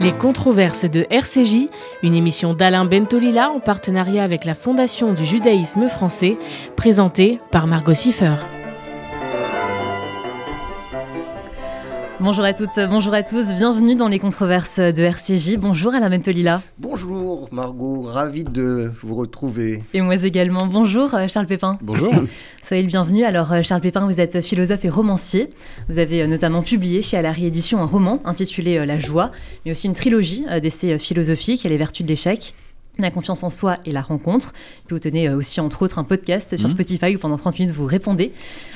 Les controverses de RCJ, une émission d'Alain Bentolila en partenariat avec la Fondation du judaïsme français, présentée par Margot Siffer. Bonjour à toutes, bonjour à tous, bienvenue dans les controverses de RCJ. Bonjour Alain Bentolila. Bonjour Margot, ravi de vous retrouver. Et moi également. Bonjour euh, Charles Pépin. Bonjour. Soyez le bienvenu. Alors euh, Charles Pépin, vous êtes philosophe et romancier. Vous avez euh, notamment publié chez Alary Édition un roman intitulé La joie, mais aussi une trilogie d'essais philosophiques, Les vertus de l'échec la confiance en soi et la rencontre. Puis vous tenez euh, aussi, entre autres, un podcast sur mmh. Spotify où pendant 30 minutes, vous répondez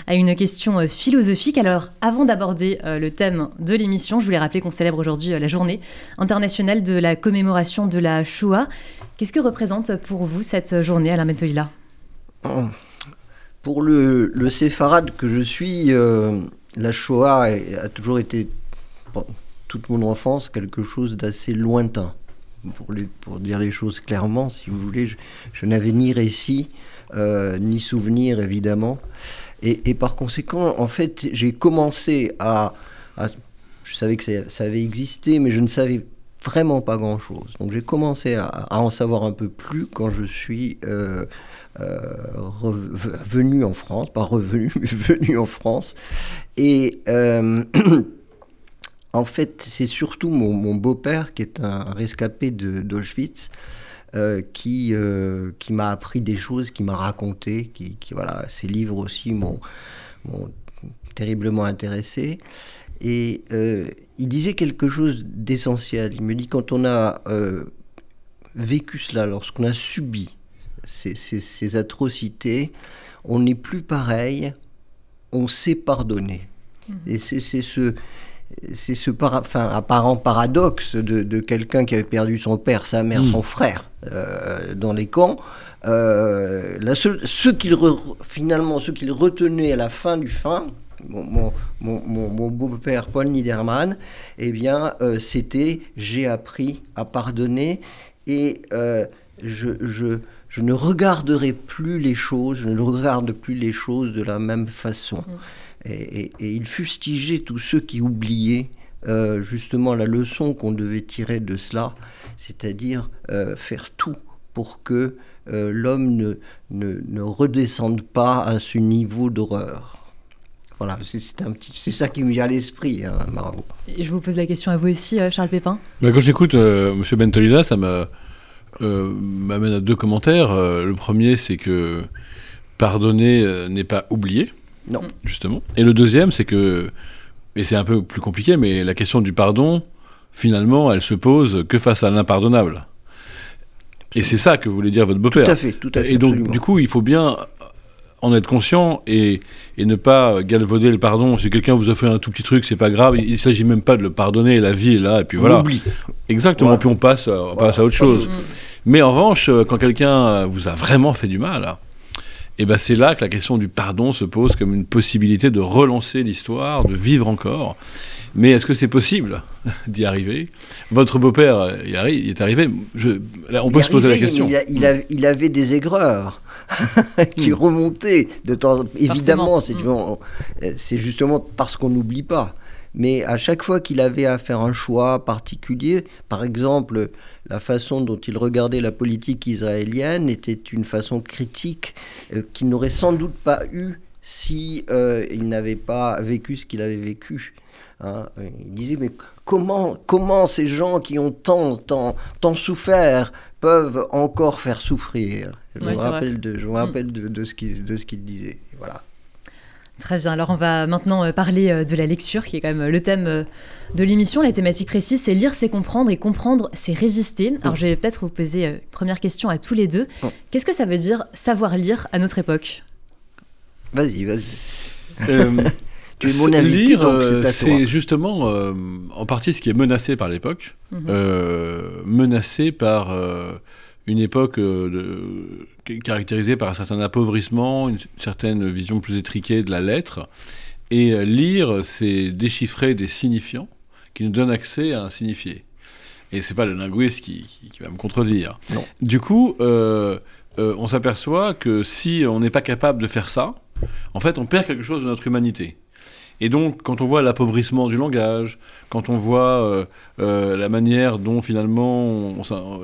à une question euh, philosophique. Alors, avant d'aborder euh, le thème de l'émission, je voulais rappeler qu'on célèbre aujourd'hui la journée internationale de la commémoration de la Shoah. Qu'est-ce que représente pour vous cette journée, Alain Mentoïla oh. Pour le, le, séfarade que je suis, la Shoah a toujours été, toute mon enfance, quelque chose d'assez lointain pour, dire les choses clairement, si vous voulez, je, n'avais ni récit, euh, ni souvenir, évidemment. Et, par conséquent, en fait, j'ai commencé à, Je savais que ça, avait existé, mais je ne savais vraiment pas grand-chose. Donc j'ai commencé à, en savoir un peu plus quand je suis euh, euh, revenu en France, pas revenu, mais venu en France. Et En fait, c'est surtout mon, beau-père, qui est un rescapé d'Auschwitz, euh, qui, euh, qui m'a appris des choses, qui m'a raconté, qui, voilà, ses livres aussi m'ont terriblement intéressé. Et euh, il disait quelque chose d'essentiel. Il me dit quand on a vécu cela, lorsqu'on a subi ces, ces atrocités, on n'est plus pareil, on sait pardonner. Mmh. Et c'est ce, c'est ce apparent paradoxe de, quelqu'un qui avait perdu son père, sa mère, hmm. son frère euh, dans les camps. Euh, ce qu'il finalement, ce qu'il retenait à la fin du fin, mon, beau-père Paul Niedermann, eh bien, euh, c'était j'ai appris à pardonner et je, je, ne regarderai plus les choses, je ne regarde plus les choses de la même façon. Hmm. Et, il fustigeait tous ceux qui oubliaient euh, justement la leçon qu'on devait tirer de cela, c'est-à-dire euh, faire tout pour que euh, l'homme ne, ne, redescende pas à ce niveau d'horreur. Voilà, c'est ça qui me vient à l'esprit, hein, Margot. Et je vous pose la question à vous aussi, Charles Pépin. Bah, quand j'écoute M. Bentolila, ça m'amène à deux commentaires. le premier, c'est que pardonner n'est pas oublier. Non. Justement. Et le deuxième, c'est que, et c'est un peu plus compliqué, mais la question du pardon, finalement, elle se pose que face à l'impardonnable. Et c'est ça que voulait dire votre beau-père. Tout à fait, tout à fait. Et donc, du coup, il faut bien en être conscient et, et, ne pas galvauder le pardon. Si quelqu'un vous a fait un tout petit truc, c'est pas grave. Il, ne s'agit même pas de le pardonner. La vie est là et puis voilà. On oublie. Exactement. Puis on passe, on passe à autre chose. Mais en revanche, quand quelqu'un vous a vraiment fait du mal, et ben c'est là que la question du pardon se pose comme une possibilité de relancer l'histoire, de vivre encore. Mais est-ce que c'est possible d'y arriver? Votre beau-père y il est arrivé. on peut se poser la question. Il, avait des aigreurs qui hmm. remontaient de temps. Évidemment, hmm. c'est justement parce qu'on n'oublie pas. Mais à chaque fois qu'il avait à faire un choix particulier, par exemple, la façon dont il regardait la politique israélienne était une façon critique euh, qu'il n'aurait sans doute pas eu si euh, il n'avait pas vécu ce qu'il avait vécu. Hein. Il disait mais comment comment ces gens qui ont tant tant tant souffert peuvent encore faire souffrir? Je me rappelle de je me rappelle de, de ce qu'il de ce qu'il disait. Voilà. Très bien. Alors, on va maintenant euh, parler euh, de la lecture, qui est quand même euh, le thème de l'émission. La thématique précise, c'est lire, c'est comprendre, et comprendre, c'est résister. Alors, je vais peut-être vous poser une première question à tous les deux. Qu'est-ce que ça veut dire savoir lire à notre époque? Vas-y, vas-y. tu es mon invité, lire, c'est justement en partie ce qui est menacé par l'époque, mhm. menacé par une époque euh, caractérisée par un certain appauvrissement, une certaine vision plus étriquée de la lettre. Et euh, lire, c'est déchiffrer des signifiants qui nous donnent accès à un signifié. Et c'est pas le linguiste qui, va me contredire. Du coup, euh, on s'aperçoit que si on n'est pas capable de faire ça, en fait, on perd quelque chose de notre humanité. Et donc, quand on voit l'appauvrissement du langage, quand on voit euh, euh, la manière dont finalement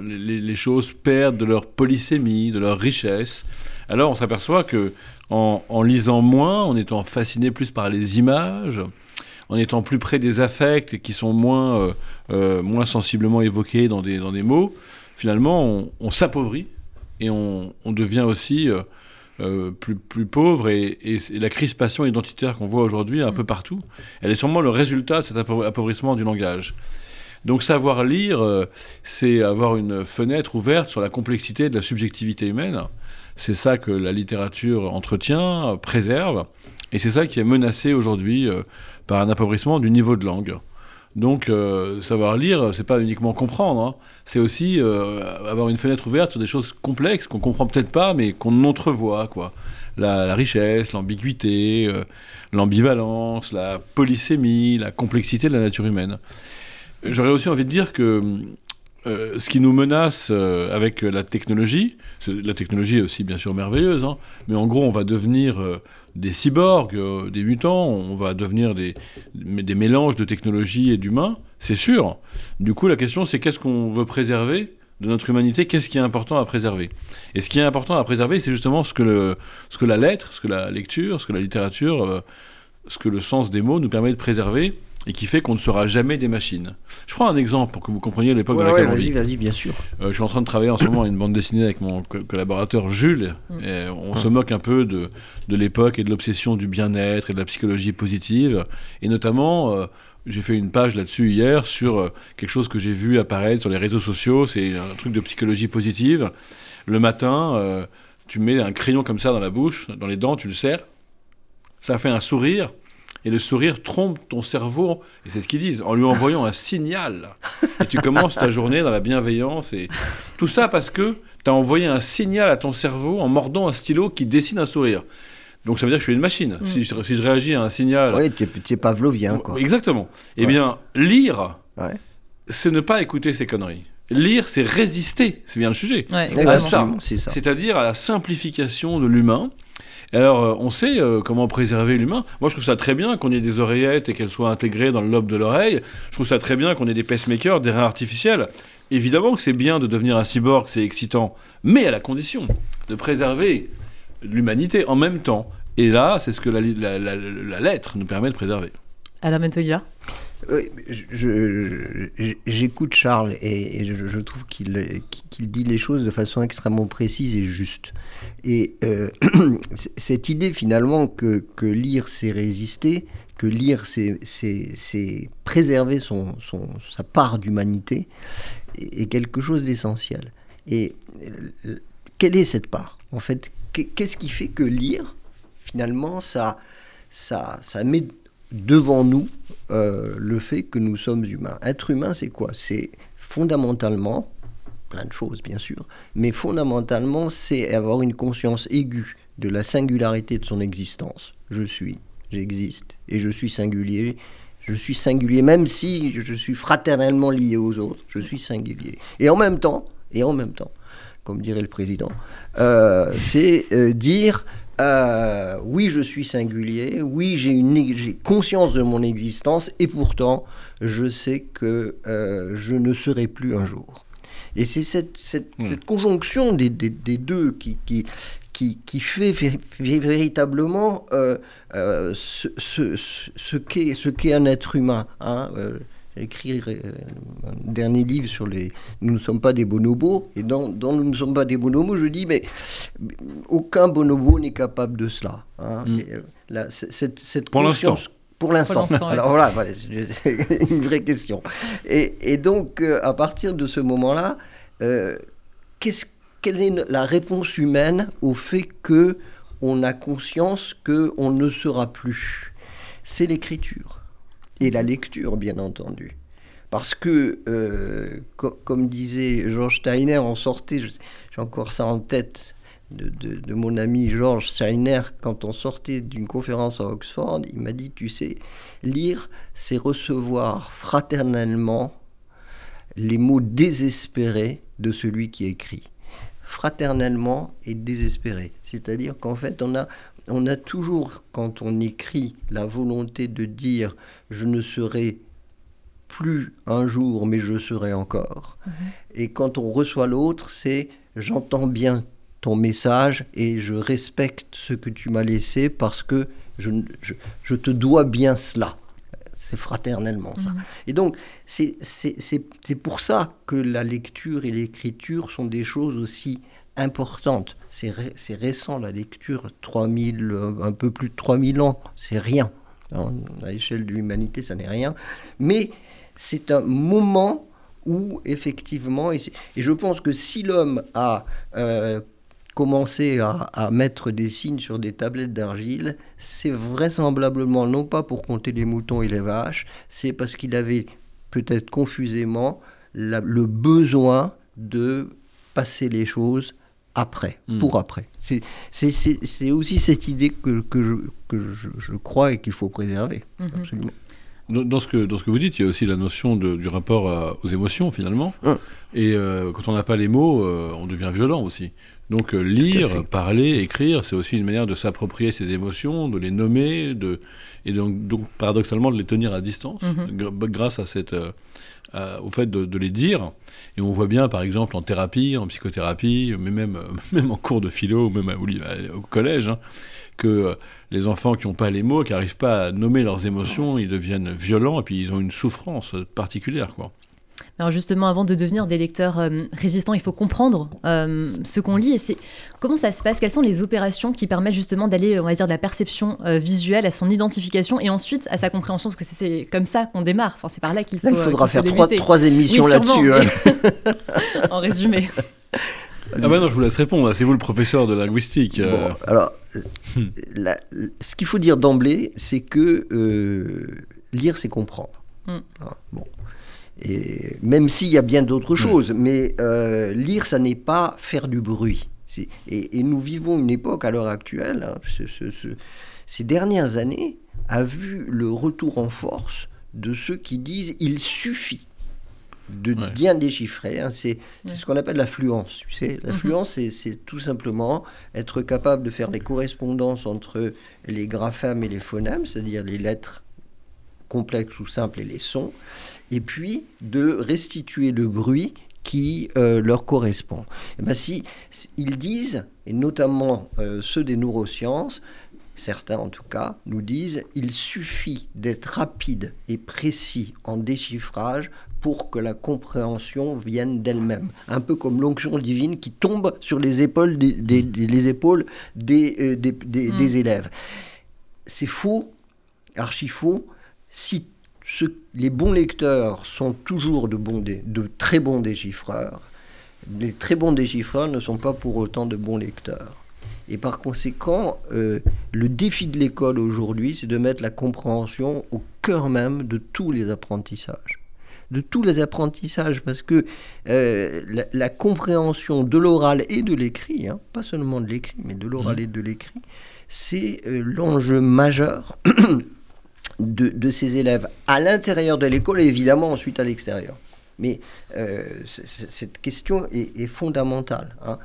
les, choses perdent de leur polysémie, de leur richesse, alors on s'aperçoit que en, lisant moins, en étant fasciné plus par les images, en étant plus près des affects qui sont moins, euh, moins sensiblement évoqués dans des, dans des mots, finalement on, s'appauvrit et on, on, devient aussi euh, plus, plus pauvres et, la crispation identitaire qu'on voit aujourd'hui un peu partout, elle est sûrement le résultat de cet appauvrissement du langage. Donc savoir lire, euh, c'est avoir une fenêtre ouverte sur la complexité de la subjectivité humaine. C'est ça que la littérature entretient, préserve, et c'est ça qui est menacé aujourd'hui euh, par un appauvrissement du niveau de langue. Donc, euh, savoir lire, c'est pas uniquement comprendre, hein. c'est aussi euh, avoir une fenêtre ouverte sur des choses complexes qu'on comprend peut-être pas, mais qu'on entrevoit, quoi. La, richesse, l'ambiguïté, euh, l'ambivalence, la polysémie, la complexité de la nature humaine. J'aurais aussi envie de dire que ce qui nous menace avec la technologie, la technologie est aussi bien sûr merveilleuse, hein, mais en gros on va devenir des cyborgs, euh, des mutants, on va devenir des, des mélanges de technologie et d'humains, c'est sûr. Du coup, la question, c'est qu'est-ce qu'on veut préserver de notre humanité, qu'est-ce qui est important à préserver? Et ce qui est important à préserver, c'est justement ce que, le, ce que la lettre, ce que la lecture, ce que la littérature, euh, ce que le sens des mots nous permet de préserver et qui fait qu'on ne sera jamais des machines. Je prends un exemple pour que vous compreniez l'époque de laquelle on vit. Vas-y, bien sûr. Euh, je suis en train de travailler en ce moment à une bande dessinée avec mon collaborateur Jules. Mm. Et on se moque un peu de, de l'époque et de l'obsession du bien-être et de la psychologie positive. Et notamment, euh, j'ai fait une page là-dessus hier sur euh, quelque chose que j'ai vu apparaître sur les réseaux sociaux. C'est un truc de psychologie positive. Le matin, tu mets un crayon comme ça dans la bouche, dans les dents, tu le serres. Ça fait un sourire et le sourire trompe ton cerveau, et c'est ce qu'ils disent, en lui envoyant un signal. Et tu commences ta journée dans la bienveillance. Et tout ça parce que tu as envoyé un signal à ton cerveau en mordant un stylo qui dessine un sourire. Donc ça veut dire que je suis une machine. Mm. Si, je, si, je, réagis à un signal. Oui, tu es, pavlovien, quoi. Exactement. Eh bien, lire, c'est ne pas écouter ces conneries. Lire, c'est résister, c'est bien le sujet, à ça. C'est-à-dire à la simplification de l'humain alors, euh, on sait euh, comment préserver l'humain. Moi, je trouve ça très bien qu'on ait des oreillettes et qu'elles soient intégrées dans le lobe de l'oreille. Je trouve ça très bien qu'on ait des pacemakers, des reins artificiels. Évidemment que c'est bien de devenir un cyborg, c'est excitant, mais à la condition de préserver l'humanité en même temps. Et là, c'est ce que la, lettre nous permet de préserver. Alain Mentoya J'écoute Charles et, je, trouve qu'il dit les choses de façon extrêmement précise et juste. Et euh, cette idée finalement que, lire c'est résister, que lire c'est préserver son, sa part d'humanité, est, quelque chose d'essentiel. Et euh, quelle est cette part En fait, qu'est-ce qui fait que lire, finalement, ça, ça, ça met devant nous euh, le fait que nous sommes humains. Être humain, c'est quoi? C'est fondamentalement, plein de choses bien sûr, mais fondamentalement, c'est avoir une conscience aiguë de la singularité de son existence. Je suis, j'existe, et je suis singulier. Je suis singulier, même si je suis fraternellement lié aux autres, je suis singulier. Et en même temps, et en même temps, comme dirait le président, euh, c'est euh, dire euh, oui, je suis singulier, oui, j'ai conscience de mon existence, et pourtant, je sais que euh, je ne serai plus un jour. Et c'est cette, cette, hmm. conjonction des, des, deux qui, qui, qui, qui fait, véritablement euh, ce, ce, ce qu'est un être humain. Hein, écrit euh, un dernier livre sur les Nous ne sommes pas des bonobos. Et dans, Nous ne sommes pas des bonobos, je dis, mais aucun bonobo n'est capable de cela. Hein. Mm. Euh, cette, cette pour l'instant. Pour l'instant. Alors voilà, c'est une vraie question. Et, et donc, euh, à partir de ce moment-là, qu'est-ce, quelle est la réponse humaine au fait que on a conscience qu'on ne sera plus? C'est l'écriture et la lecture, bien entendu. Parce que, euh, comme disait Georges Steiner, on sortait, j'ai encore ça en tête, de, mon ami Georges Steiner, quand on sortait d'une conférence à Oxford, il m'a dit, tu sais, lire, c'est recevoir fraternellement les mots désespérés de celui qui écrit fraternellement et désespéré. C'est-à-dire qu'en fait, on a, on a toujours, quand on écrit, la volonté de dire je ne serai plus un jour, mais je serai encore. Et quand on reçoit l'autre, c'est j'entends bien ton message et je respecte ce que tu m'as laissé parce que je, je, te dois bien cela. C'est fraternellement ça. Et donc, c'est pour ça que la lecture et l'écriture sont des choses aussi importantes. C'est récent, la lecture, 3000, un peu plus de 3000 ans, c'est rien. À l'échelle de l'humanité, ça n'est rien. Mais c'est un moment où, effectivement, et, je pense que si l'homme a euh, commencé à, mettre des signes sur des tablettes d'argile, c'est vraisemblablement non pas pour compter les moutons et les vaches, c'est parce qu'il avait peut-être confusément le besoin de passer les choses après, hmm. pour après. C'est aussi cette idée que, que, je, que je, crois et qu'il faut préserver, mhm. absolument. Dans ce, que, dans ce que vous dites, il y a aussi la notion de, du rapport aux émotions, finalement. Et euh, quand on n'a pas les mots, euh, on devient violent aussi. Donc euh, lire, parler, écrire, c'est aussi une manière de s'approprier ses émotions, de les nommer, de, et donc, donc paradoxalement de les tenir à distance, mhm. grâce à cette, au fait de, de, les dire. Et on voit bien, par exemple, en thérapie, en psychothérapie, mais même, même en cours de philo, même au, collège, hein, que les enfants qui n'ont pas les mots, qui n'arrivent pas à nommer leurs émotions, ils deviennent violents et puis ils ont une souffrance particulière. Quoi. Alors justement, avant de devenir des lecteurs euh, résistants, il faut comprendre euh, ce qu'on lit. Et c'est comment ça se passe? Quelles sont les opérations qui permettent justement d'aller, on va dire, de la perception euh, visuelle à son identification et ensuite à sa compréhension? Parce que c'est comme ça qu'on démarre. Enfin, c'est par là qu'il faut. il faudra faire trois, émissions là-dessus. Hein. en résumé. Ah bah non, je vous laisse répondre. C'est vous le professeur de linguistique. Bon, alors, hmm. ce qu'il faut dire d'emblée, c'est que lire, c'est comprendre. Hmm. Ah, bon. Et même s'il y a bien d'autres choses, mais euh, lire, ça n'est pas faire du bruit. Et, nous vivons une époque à l'heure actuelle, hein, ces dernières années, a vu le retour en force de ceux qui disent il suffit de bien déchiffrer. Hein. c'est ce qu'on appelle l'affluence. Tu sais, l'affluence, mhm. c'est tout simplement être capable de faire des correspondances entre les graphèmes et les phonèmes, c'est-à-dire les lettres complexes ou simples et les sons, et puis de restituer le bruit qui euh, leur correspond. Et eh ben si, ils disent, et notamment euh, ceux des neurosciences, certains en tout cas, nous disent, il suffit d'être rapide et précis en déchiffrage pour que la compréhension vienne d'elle-même. Un peu comme l'onction divine qui tombe sur les épaules des, les épaules des, euh, des, mm. des élèves. C'est faux, archi faux, si les bons lecteurs sont toujours de, bons de très bons déchiffreurs. Les très bons déchiffreurs ne sont pas pour autant de bons lecteurs. Et par conséquent, euh, le défi de l'école aujourd'hui, c'est de mettre la compréhension au cœur même de tous les apprentissages. De tous les apprentissages, parce que euh, la, compréhension de l'oral et de l'écrit, hein, pas seulement de l'écrit, mais de l'oral mmh. et de l'écrit, c'est euh, l'enjeu majeur de, ces élèves à l'intérieur de l'école et évidemment ensuite à l'extérieur. Mais euh, cette question est, fondamentale. Hein.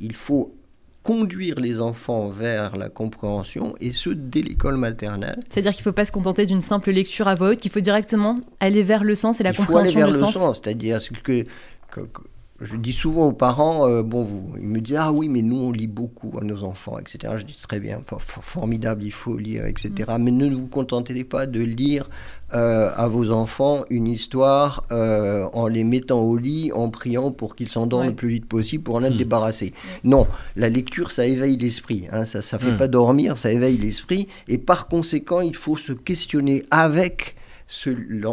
Il faut conduire les enfants vers la compréhension et ce dès l'école maternelle. C'est-à-dire qu'il ne faut pas se contenter d'une simple lecture à voix haute, qu'il faut directement aller vers le sens et la compréhension Il faut aller vers le sens, c'est-à-dire que, que, je dis souvent aux parents, euh, bon, vous, ils me disent, ah oui, mais nous, on lit beaucoup à nos enfants, etc. Je dis, très bien, formidable, il faut lire, etc. Mm. Mais ne vous contentez pas de lire euh, à vos enfants une histoire euh, en les mettant au lit, en priant pour qu'ils s'endorment le plus vite possible pour en être mm. débarrassés. Non, la lecture, ça éveille l'esprit. Hein, ça ne fait mm. pas dormir, ça éveille l'esprit. Et par conséquent, il faut se questionner avec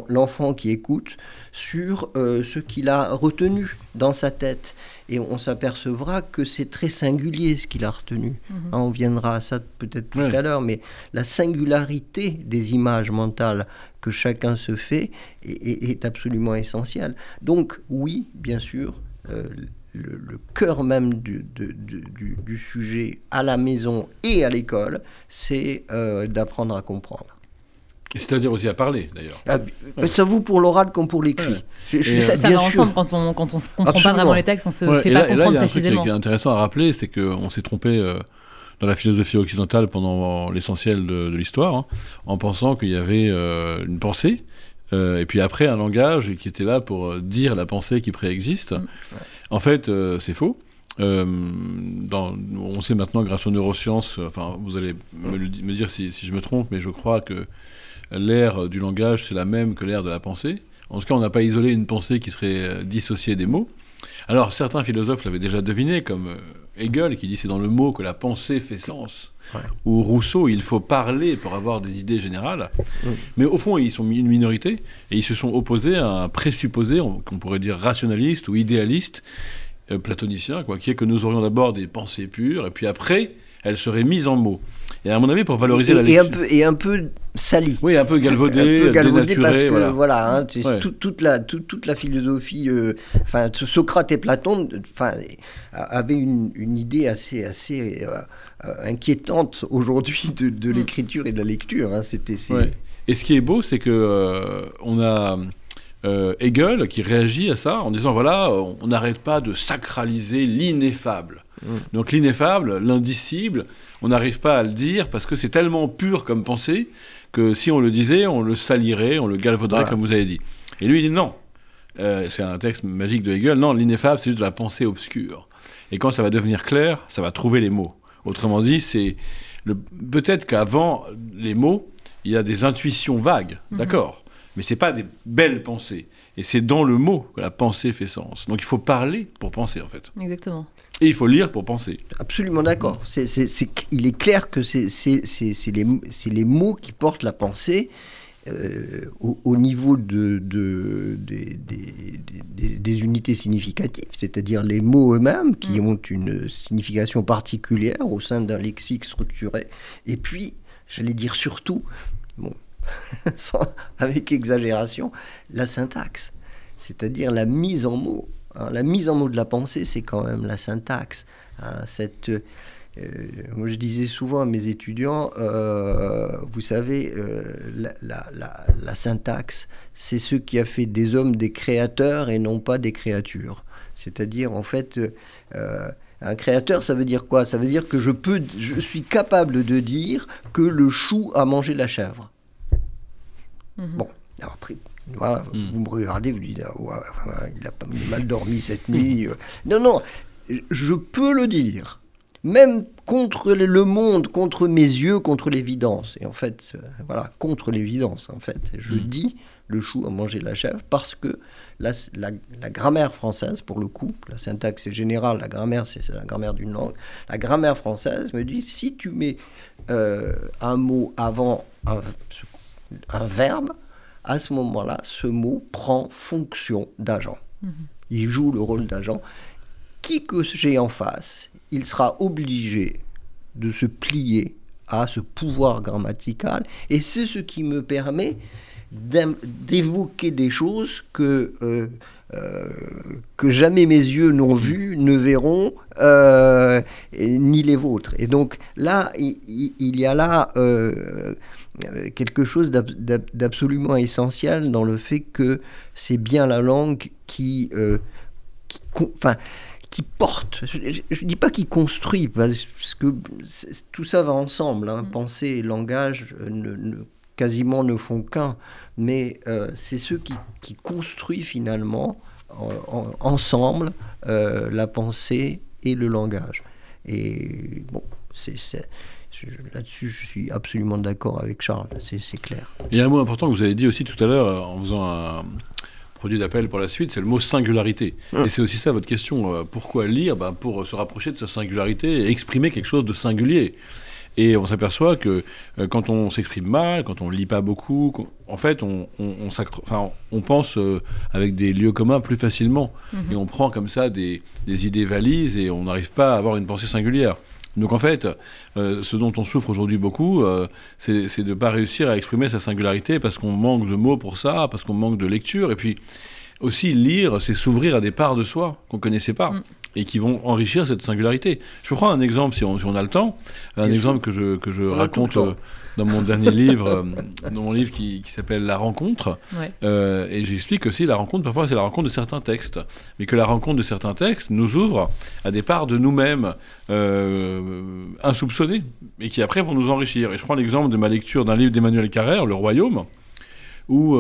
l'enfant qui écoute sur euh, ce qu'il a retenu dans sa tête. Et on s'apercevra que c'est très singulier ce qu'il a retenu. Mhm. Hein, on viendra à ça peut-être tout à l'heure, mais la singularité des images mentales que chacun se fait est, absolument essentielle. Donc oui, bien sûr, euh, le, cœur même du, du, sujet à la maison et à l'école, c'est euh, d'apprendre à comprendre. C'est-à-dire aussi à parler, d'ailleurs. Ah, ça vaut pour l'oral comme pour l'écrit. Ça, ça va ensemble quand on ne comprend pas vraiment les textes, on se fait pas comprendre précisément. Ce qui est intéressant à rappeler, c'est qu'on s'est trompé euh, dans la philosophie occidentale pendant l'essentiel de, l'histoire, hein, en pensant qu'il y avait une pensée, et puis après un langage qui était là pour dire la pensée qui préexiste. Mm. En fait, c'est faux. Dans, on sait maintenant grâce aux neurosciences, enfin vous allez me, me dire si, si, je me trompe, mais je crois que l'ère du langage c'est la même que l'ère de la pensée. En tout cas, on n'a pas isolé une pensée qui serait dissociée des mots. Alors certains philosophes l'avaient déjà deviné, comme euh, Hegel qui dit c'est dans le mot que la pensée fait sens, ou Rousseau il faut parler pour avoir des idées générales. Mais au fond ils sont une minorité et ils se sont opposés à un présupposé qu'on pourrait dire rationaliste ou idéaliste euh, platonicien, quoi, qui est que nous aurions d'abord des pensées pures et puis après elles seraient mises en mots. Et à mon avis, pour valoriser et, la lecture... Et un peu, et un peu sali. Oui, un peu galvaudé, un peu galvaudé parce que voilà, hein, toute, la, toute, la philosophie, euh, enfin Socrate et Platon, enfin avaient une, une, idée assez assez euh, euh, inquiétante aujourd'hui de, de mm. l'écriture et de la lecture. Hein, c'était. Et ce qui est beau, c'est que on a Hegel qui réagit à ça en disant voilà, on n'arrête pas de sacraliser l'ineffable. Mm. Donc l'ineffable, l'indicible, on n'arrive pas à le dire parce que c'est tellement pur comme pensée que si on le disait, on le salirait, on le galvauderait, comme vous avez dit. Et lui, il dit non. Euh, c'est un texte magique de Hegel. Non, l'ineffable, c'est juste de la pensée obscure. Et quand ça va devenir clair, ça va trouver les mots. Autrement dit, c'est peut-être qu'avant les mots, il y a des intuitions vagues, mhm. d'accord, mais c'est pas des belles pensées. Et c'est dans le mot que la pensée fait sens. Donc il faut parler pour penser, en fait. Exactement. Et il faut lire pour penser. Absolument d'accord. il est clair que c'est les, les, mots qui portent la pensée euh, au, niveau de, de, des unités significatives, c'est-à-dire les mots eux-mêmes qui mm. ont une signification particulière au sein d'un lexique structuré. Et puis, j'allais dire surtout, bon, avec exagération, la syntaxe, c'est-à-dire la mise en mots. Hein, la mise en mots de la pensée, c'est quand même la syntaxe. Hein, cette, euh, moi, je disais souvent à mes étudiants, euh, vous savez, euh, la, syntaxe, c'est ce qui a fait des hommes des créateurs et non pas des créatures. C'est-à-dire, en fait, un créateur, ça veut dire quoi? Ça veut dire que je, peux, je suis capable de dire que le chou a mangé la chèvre. Mhm. Bon, alors après, voilà, hmm. Vous me regardez, vous dites, ah, il a pas mal dormi cette nuit. Euh. non, non, je peux le dire. Même contre le monde, contre mes yeux, contre l'évidence. Et en fait, euh, voilà, contre l'évidence, en fait. Je hmm. dis, le chou a mangé la chèvre parce que la, la, grammaire française, pour le coup, la syntaxe est générale, la grammaire, c'est la grammaire d'une langue. La grammaire française me dit, si tu mets euh, un mot avant un verbe, à ce moment-là, ce mot prend fonction d'agent. Mhm. Il joue le rôle d'agent. Qui que j'ai en face, il sera obligé de se plier à ce pouvoir grammatical. Et c'est ce qui me permet d'évoquer des choses que, euh, euh, que jamais mes yeux n'ont vues, ne verront, euh, ni les vôtres. Et donc là, il, il y a là quelque chose d'absolument essentiel dans le fait que c'est bien la langue qui, euh, qui, enfin, qui porte. Je ne dis pas qui construit, parce que tout ça va ensemble. Hein. Mm. Pensée et langage euh, ne, quasiment ne font qu'un, mais euh, c'est ceux qui, qui construit finalement ensemble la pensée et le langage. Et bon, c'est Là-dessus, je suis absolument d'accord avec Charles, c'est clair. Il y a un mot important que vous avez dit aussi tout à l'heure euh, en faisant un produit d'appel pour la suite, c'est le mot singularité. Hum. Et c'est aussi ça votre question. Euh, pourquoi lire ben, Pour se rapprocher de sa singularité et exprimer quelque chose de singulier. Et on s'aperçoit que euh, quand on s'exprime mal, quand on lit pas beaucoup, en fait, on, on, pense avec des lieux communs plus facilement. Mhm. Et on prend comme ça des, des idées valises et on n'arrive pas à avoir une pensée singulière. Donc en fait, euh, ce dont on souffre aujourd'hui beaucoup, euh, c'est de ne pas réussir à exprimer sa singularité parce qu'on manque de mots pour ça, parce qu'on manque de lecture. Et puis aussi, lire, c'est s'ouvrir à des parts de soi qu'on ne connaissait pas. Mm. Et qui vont enrichir cette singularité. Je peux prendre un exemple, si on, a le temps, un exemple que je, que je raconte euh, dans mon dernier livre, euh, dans mon livre qui, s'appelle La rencontre, euh, et j'explique aussi la rencontre, parfois c'est la rencontre de certains textes, mais que la rencontre de certains textes nous ouvre à des parts de nous-mêmes insoupçonnées, et qui après vont nous enrichir. Et je prends l'exemple de ma lecture d'un livre d'Emmanuel Carrère, Le Royaume, où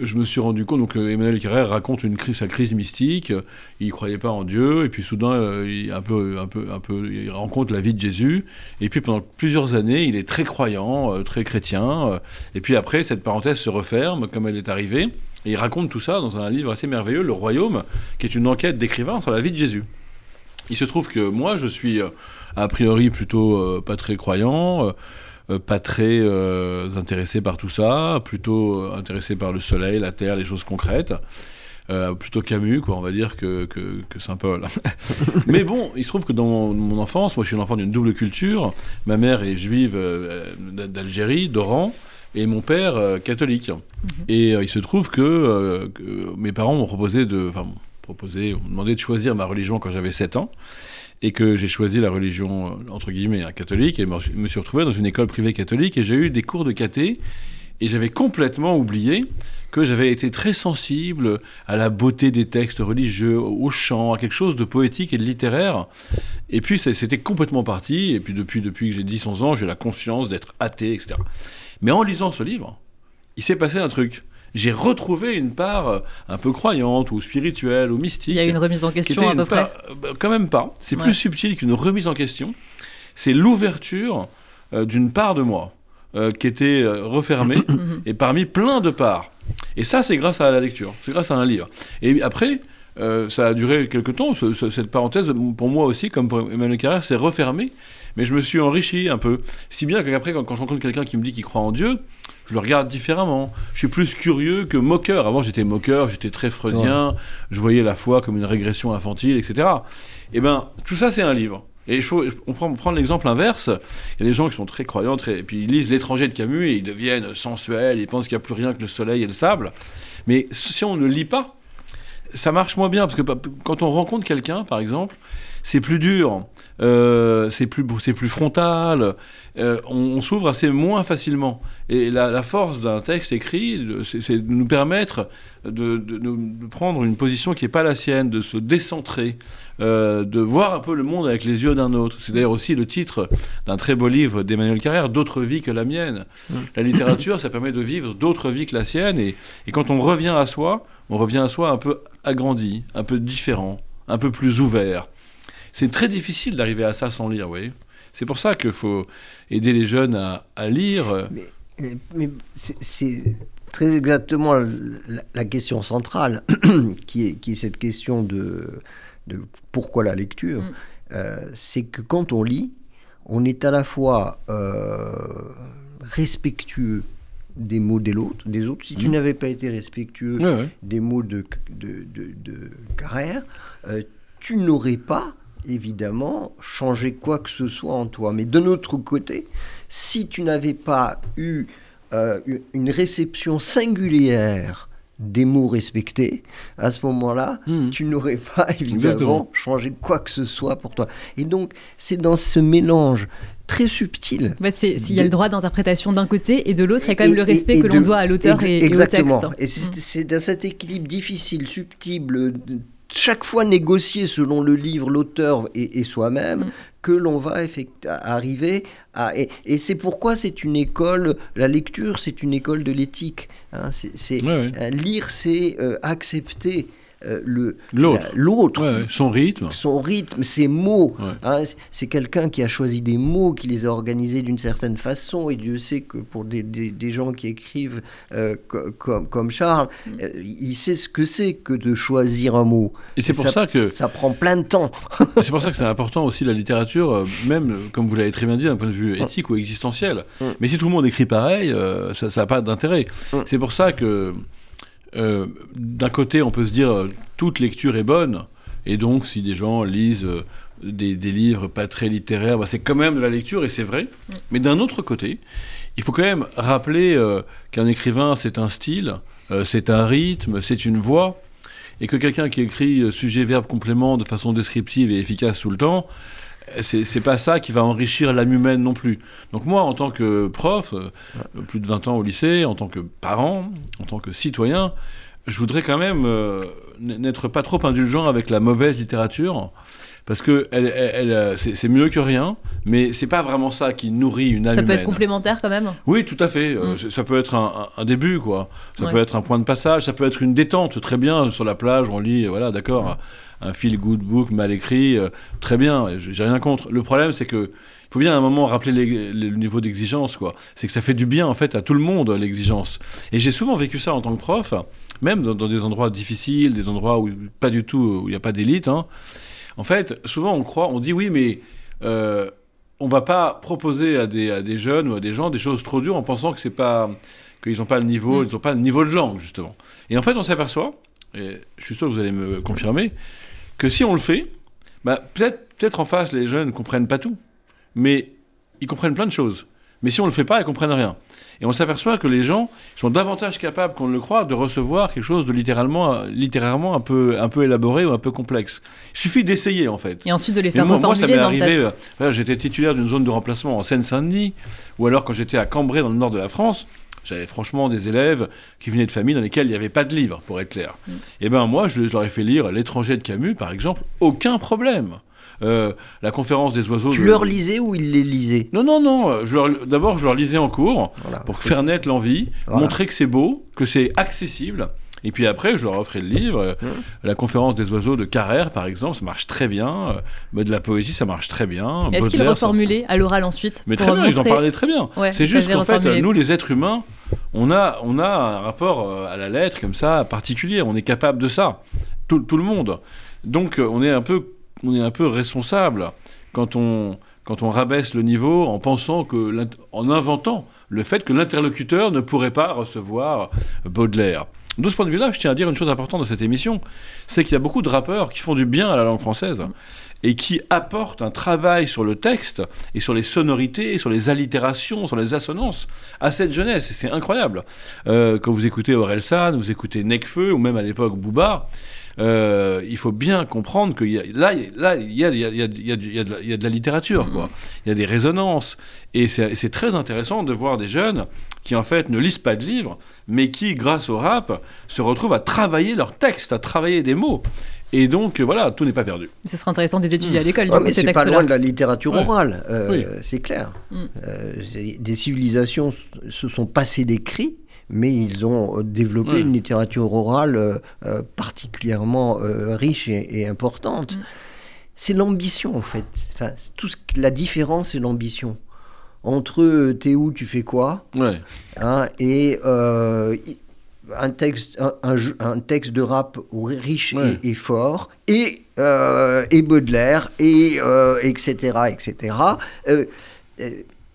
je me suis rendu compte, donc euh, Emmanuel Carrère raconte une crise, sa crise mystique, il ne croyait pas en Dieu, et puis soudain, euh, il, un peu, un peu, un peu, il rencontre la vie de Jésus, et puis pendant plusieurs années, il est très croyant, euh, très chrétien, et puis après, cette parenthèse se referme, comme elle est arrivée, et il raconte tout ça dans un livre assez merveilleux, Le Royaume, qui est une enquête d'écrivain sur la vie de Jésus. Il se trouve que moi, je suis a priori plutôt pas très croyant, pas très euh, intéressé par tout ça, plutôt euh, intéressé par le soleil, la terre, les choses concrètes. plutôt Camus, quoi, on va dire, que, que, Saint-Paul. Mais bon, il se trouve que dans mon, enfance, moi je suis un enfant d'une double culture. Ma mère est juive d'Algérie, d'Oran, et mon père catholique. Mhm. Et il se trouve que, mes parents m'ont proposé de. Proposé, m'ont demandé de choisir ma religion quand j'avais 7 ans et que j'ai choisi la religion, euh, entre guillemets, hein, catholique, et je me suis retrouvé dans une école privée catholique, et j'ai eu des cours de caté, et j'avais complètement oublié que j'avais été très sensible à la beauté des textes religieux, au chant, à quelque chose de poétique et de littéraire. Et puis c'était complètement parti, et puis depuis, depuis que j'ai 10-11 ans, j'ai la conscience d'être athée, etc. Mais en lisant ce livre, il s'est passé un truc j'ai retrouvé une part euh, un peu croyante ou spirituelle ou mystique. Il y a une remise en question à peu près euh, bah, Quand même pas. C'est plus subtil qu'une remise en question. C'est l'ouverture euh, d'une part de moi qui était refermée mhm. et parmi plein de parts. Et ça, c'est grâce à la lecture, c'est grâce à un livre. Et après, ça a duré quelques temps, cette parenthèse, pour moi aussi, comme pour Emmanuel Carrère, c'est refermé, mais je me suis enrichi un peu. Si bien qu'après, quand, quand je rencontre quelqu'un qui me dit qu'il croit en Dieu, je le regarde différemment. Je suis plus curieux que moqueur. Avant, j'étais moqueur, j'étais très freudien, je voyais la foi comme une régression infantile, etc. Et eh ben, tout ça, c'est un livre. Et on prend, prendre l'exemple inverse. Il y a des gens qui sont très croyants, très, et puis ils lisent L'étranger de Camus et ils deviennent sensuels, ils pensent qu'il n'y a plus rien que le soleil et le sable. Mais si on ne lit pas, ça marche moins bien, parce que quand on rencontre quelqu'un, par exemple, c'est plus dur, euh, c'est plus, plus frontal, euh, on, s'ouvre assez moins facilement. Et la, force d'un texte écrit, c'est de nous permettre de, prendre une position qui n'est pas la sienne, de se décentrer, euh, de voir un peu le monde avec les yeux d'un autre. C'est d'ailleurs aussi le titre d'un très beau livre d'Emmanuel Carrère, D'autres vies que la mienne. Mm. La littérature, ça permet de vivre d'autres vies que la sienne. Et, et quand on revient à soi, on revient à soi un peu agrandi, un peu différent, un peu plus ouvert. C'est très difficile d'arriver à ça sans lire, oui. C'est pour ça qu'il faut aider les jeunes à, lire. Mais, c'est très exactement la, question centrale, qui, est, qui est cette question de, de pourquoi la lecture. Mm. Euh, c'est que quand on lit, on est à la fois euh, respectueux des mots des autres. Des autres. Si tu mm. n'avais pas été respectueux des mots de, de, de, Carrère, euh, tu n'aurais pas évidemment changer quoi que ce soit en toi. Mais de notre côté, si tu n'avais pas eu euh, une réception singulière des mots respectés, à ce moment-là, hmm. tu n'aurais pas évidemment changé quoi que ce soit pour toi. Et donc, c'est dans ce mélange très subtil. En s'il y a le droit d'interprétation d'un côté et de l'autre, il y a quand même le respect que l'on doit à l'auteur et, au texte. Et c'est dans cet équilibre difficile, subtil, chaque fois négocier selon le livre, l'auteur et, soi-même, mm. que l'on va arriver à... Et, c'est pourquoi c'est une école, la lecture, c'est une école de l'éthique. Hein. c'est, Lire, c'est euh, accepter euh, le l'autre, son rythme, son rythme, ses mots. Hein, c'est quelqu'un qui a choisi des mots, qui les a organisés d'une certaine façon. Et Dieu sait que pour des, des, gens qui écrivent euh, comme, comme Charles, mm. euh, il sait ce que c'est que de choisir un mot. Et c'est pour ça, que ça prend plein de temps. c'est pour ça que c'est important aussi la littérature, même comme vous l'avez très bien dit d'un point de vue mm. éthique ou existentiel. Mm. Mais si tout le monde écrit pareil, ça n'a pas d'intérêt. C'est pour ça que euh, d'un côté, on peut se dire euh, toute lecture est bonne, et donc si des gens lisent euh, des, livres pas très littéraires, bah, c'est quand même de la lecture, et c'est vrai. Mm. Mais d'un autre côté, il faut quand même rappeler qu'un écrivain, c'est un style, c'est un rythme, c'est une voix. et que quelqu'un qui écrit sujet, verbe, complément de façon descriptive et efficace tout le temps, c'est pas ça qui va enrichir l'âme humaine non plus. Donc moi, en tant que prof, euh, plus de 20 ans au lycée, en tant que parent, en tant que citoyen, je voudrais quand même euh, n'être pas trop indulgent avec la mauvaise littérature parce que elle, elle, c'est mieux que rien, mais c'est pas vraiment ça qui nourrit une âme Ça peut être complémentaire quand même? Oui, tout à fait. Euh, mm. ça peut être un, début, quoi. Ça peut être un point de passage, ça peut être une détente, très bien. Sur la plage, on lit, voilà, d'accord, un feel good book mal écrit, euh, très bien, j'ai rien contre. Le problème, c'est que il faut bien à un moment rappeler le niveau d'exigence, quoi. C'est que ça fait du bien, en fait, à tout le monde, l'exigence. Et j'ai souvent vécu ça en tant que prof, même dans, des endroits difficiles, des endroits où pas du tout, où il n'y a pas d'élite, hein. En fait, souvent on croit, on dit oui, mais euh, on va pas proposer à des, à des, jeunes ou à des gens des choses trop dures en pensant que c'est pas qu'ils n'ont pas le niveau, mm. ils n'ont pas le niveau de langue justement. Et en fait, on s'aperçoit, et je suis sûr que vous allez me confirmer, que si on le fait, bah, peut-être peut-être en face les jeunes ne comprennent pas tout, mais ils comprennent plein de choses. Mais si on ne le fait pas, ils comprennent rien. Et on s'aperçoit que les gens sont davantage capables qu'on ne le croit de recevoir quelque chose de littéralement, littérairement un peu, un peu élaboré ou un peu complexe. Il suffit d'essayer en fait. Et ensuite de les faire moi, moi, ça m'est arrivé. Euh, j'étais titulaire d'une zone de remplacement en Seine-Saint-Denis, ou alors quand j'étais à Cambrai dans le nord de la France. J'avais franchement des élèves qui venaient de familles dans lesquelles il n'y avait pas de livres, pour être clair. Mm. Et eh ben moi, je leur ai fait lire L'étranger de Camus, par exemple, aucun problème. Euh, la conférence des oiseaux. Tu leur lisais ou ils les lisaient? Non, non, non. D'abord, je leur lisais en cours pour faire naître l'envie, montrer que c'est beau, que c'est accessible. Et puis après, je leur offrais le livre. Mmh. La conférence des oiseaux de Carrère, par exemple, ça marche très bien. de la poésie, ça marche très bien. Est-ce qu'ils reformulaient à l'oral ensuite Mais très bien, ils en parlaient très bien. c'est juste qu'en fait, nous, les êtres humains, on a, on a un rapport euh, à la lettre comme ça particulier. On est capable de ça. Tout, le monde. Donc, euh, on est un peu on est un peu responsable quand on, quand on rabaisse le niveau en pensant que, en inventant le fait que l'interlocuteur ne pourrait pas recevoir Baudelaire. De ce point de vue-là, je tiens à dire une chose importante de cette émission, c'est qu'il y a beaucoup de rappeurs qui font du bien à la langue française et qui apportent un travail sur le texte et sur les sonorités, sur les allitérations, sur les assonances à cette jeunesse. Et c'est incroyable. Euh, quand vous écoutez Orelsan, vous écoutez Necfeu, ou même à l'époque Booba, euh, il faut bien comprendre que là, là, il y a, y, a, y, a, y a, de la littérature, quoi. Il y a des résonances. Et c'est très intéressant de voir des jeunes qui, en fait, ne lisent pas de livres, mais qui, grâce au rap, se retrouvent à travailler leur texte, à travailler des mots. Et donc, voilà, tout n'est pas perdu. Ce sera intéressant de les étudier à l'école. mais c'est pas loin de la littérature orale, euh, c'est clair. Mm. Euh, des civilisations se sont passées d'écrits mais ils ont euh, développé une littérature orale euh, euh, particulièrement riche et, importante. Mm. C'est l'ambition en fait. Enfin, tout la différence, c'est l'ambition. Entre t'es où, tu fais quoi hein, Et un, texte, un, texte de rap riche et, fort, et, et Baudelaire, et, etc. etc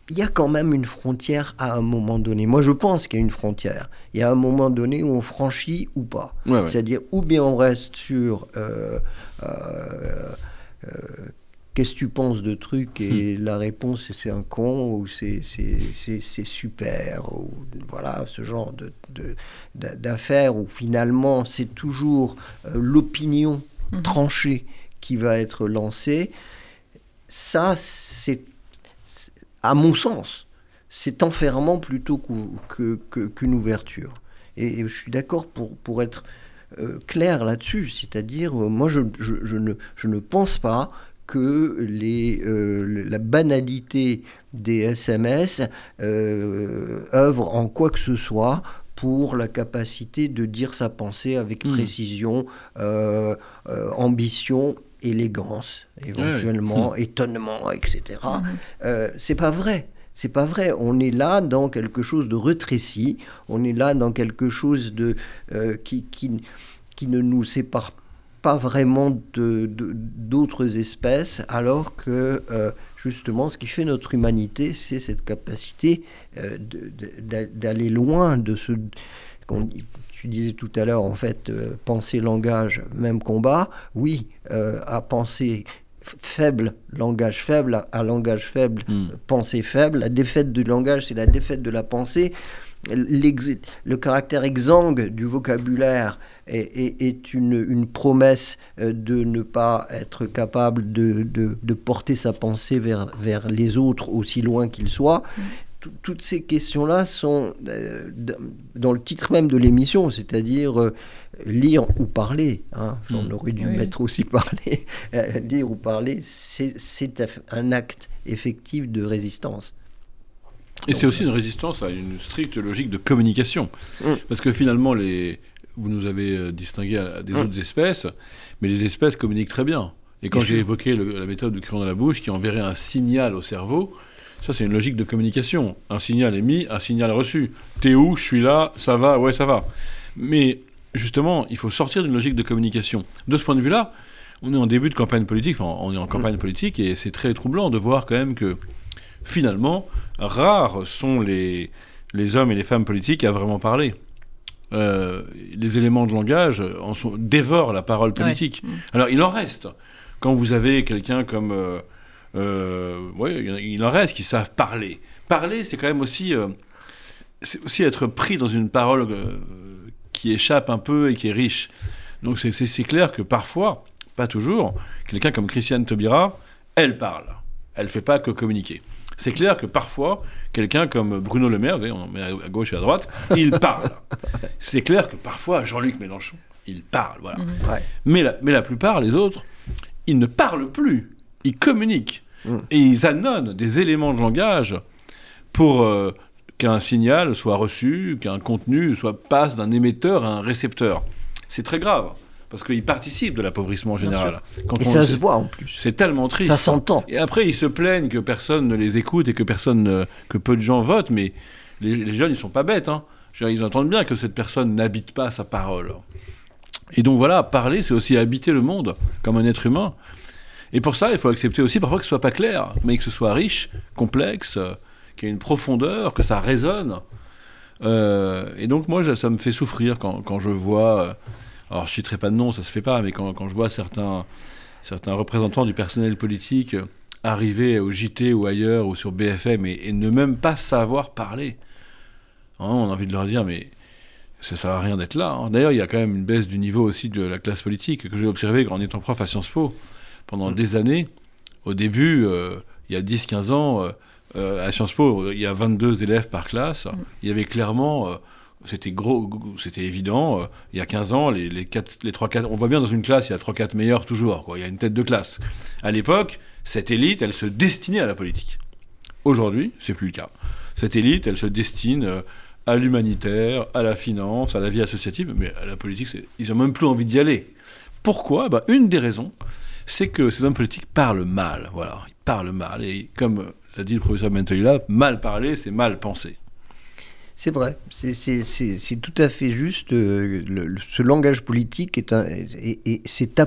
il y a quand même une frontière à un moment donné. Moi, je pense qu'il y a une frontière. Il y a un moment donné où on franchit ou pas. C'est-à-dire, ou bien on reste sur euh, euh, euh, qu'est-ce que tu penses de truc et hmm. la réponse c'est un con ou c'est super ou voilà ce genre de d'affaires où finalement c'est toujours l'opinion hmm. tranchée qui va être lancée. Ça, c'est à mon sens, c'est enfermant plutôt qu'une ouverture. Et, je suis d'accord pour, pour être euh, clair là-dessus, c'est-à-dire, euh, moi, je, je, ne, je ne pense pas que les, euh, la banalité des SMS œuvre en quoi que ce soit pour la capacité de dire sa pensée avec mmh. précision, ambition élégance, éventuellement, étonnement, etc. Mhm. Euh, c'est pas vrai. C'est pas vrai. On est là dans quelque chose de retréci. On est là dans quelque chose de euh, qui, qui, qui ne nous sépare pas vraiment de, d'autres espèces, alors que euh, justement, ce qui fait notre humanité, c'est cette capacité d'aller loin de ce tu disais tout à l'heure, en fait, euh, penser langage, même combat, oui, euh, à penser faible, langage faible, à langage faible, hmm. pensée faible. La défaite du langage, c'est la défaite de la pensée. Le caractère exsangue du vocabulaire est, une, promesse de ne pas être capable de, de, porter sa pensée vers, vers les autres aussi loin qu'ils soient. Mm toutes ces questions-là sont euh, dans le titre même de l'émission, c'est-à-dire euh, lire ou parler. Hein. Hmm. On aurait dû mettre aussi parler. Euh, lire ou parler, c'est un acte effectif de résistance. Et c'est aussi une résistance à une stricte logique de communication. Hmm. Parce que finalement, les, vous nous avez distingué des hmm. autres espèces, mais les espèces communiquent très bien. Et quand j'ai évoqué la méthode de crayon dans la bouche qui enverrait un signal au cerveau, ça, c'est une logique de communication. Un signal émis, un signal reçu. T'es où? Je suis là, ça va, ouais, ça va. Mais justement, il faut sortir d'une logique de communication. De ce point de vue-là, on est en début de campagne politique, enfin, on est en campagne mm. politique, et c'est très troublant de voir quand même que finalement, rares sont les, les hommes et les femmes politiques à vraiment parler. Euh, les éléments de langage en sont, dévorent la parole politique. Mm. Alors, il en reste. Quand vous avez quelqu'un comme. Euh, euh, ouais, il en reste qui savent parler. Parler, c'est quand même aussi, euh, c'est aussi être pris dans une parole euh, qui échappe un peu et qui est riche. Donc c'est clair que parfois, pas toujours, quelqu'un comme Christiane Taubira, elle parle. Elle fait pas que communiquer. C'est clair que parfois, quelqu'un comme Bruno Le Maire, on met à gauche et à droite, il parle. C'est clair que parfois, Jean-Luc Mélenchon, il parle. Voilà. Mhm. mais, la, mais la plupart, les autres, ils ne parlent plus ils communiquent mm. et ils annonnent des éléments de langage pour euh, qu'un signal soit reçu, qu'un contenu soit passe d'un émetteur à un récepteur. C'est très grave parce qu'ils participent de l'appauvrissement général. et ça se voit en plus. C'est tellement triste. Ça s'entend. Et après, ils se plaignent que personne ne les écoute et que personne, que peu de gens votent, mais les, jeunes, ils sont pas bêtes. Hein. Ils entendent bien que cette personne n'habite pas sa parole. Et donc voilà, parler, c'est aussi habiter le monde comme un être humain. Et pour ça, il faut accepter aussi parfois que ce soit pas clair, mais que ce soit riche, complexe, euh, qu'il y ait une profondeur, que ça résonne. Euh, et donc moi, ça me fait souffrir quand, quand je vois, euh, alors je citerai pas de nom, ça se fait pas, mais quand, quand je vois certains, certains représentants du personnel politique arriver au JT ou ailleurs ou sur BFM et, ne même pas savoir parler, hein, on a envie de leur dire, mais ça sert à rien d'être là. Hein. D'ailleurs, il y a quand même une baisse du niveau aussi de la classe politique que j'ai observé en étant prof à Sciences Po pendant mm. des années. Au début, euh, il y a 10-15 ans, euh, euh, à Sciences Po, il y a 22 élèves par classe. Mm. Il y avait clairement c'était gros, c'était évident. il y a 15 ans, les, les, 4, les 3, 4, on voit bien dans une classe, il y a 3-4 meilleurs toujours. Quoi. Il y a une tête de classe. À l'époque, cette élite, elle se destinait à la politique. Aujourd'hui, c'est plus le cas. Cette élite, elle se destine à l'humanitaire, à la finance, à la vie associative, mais à la politique, ils n'ont même plus envie d'y aller. Pourquoi? Bah, Une des raisons, c'est que ces hommes politiques parlent mal. Voilà, ils parlent mal. Et comme l'a dit le professeur Mentolila, mal parler, c'est mal penser. C'est vrai, c'est tout à fait juste. Euh, ce langage politique est, un, et, c'est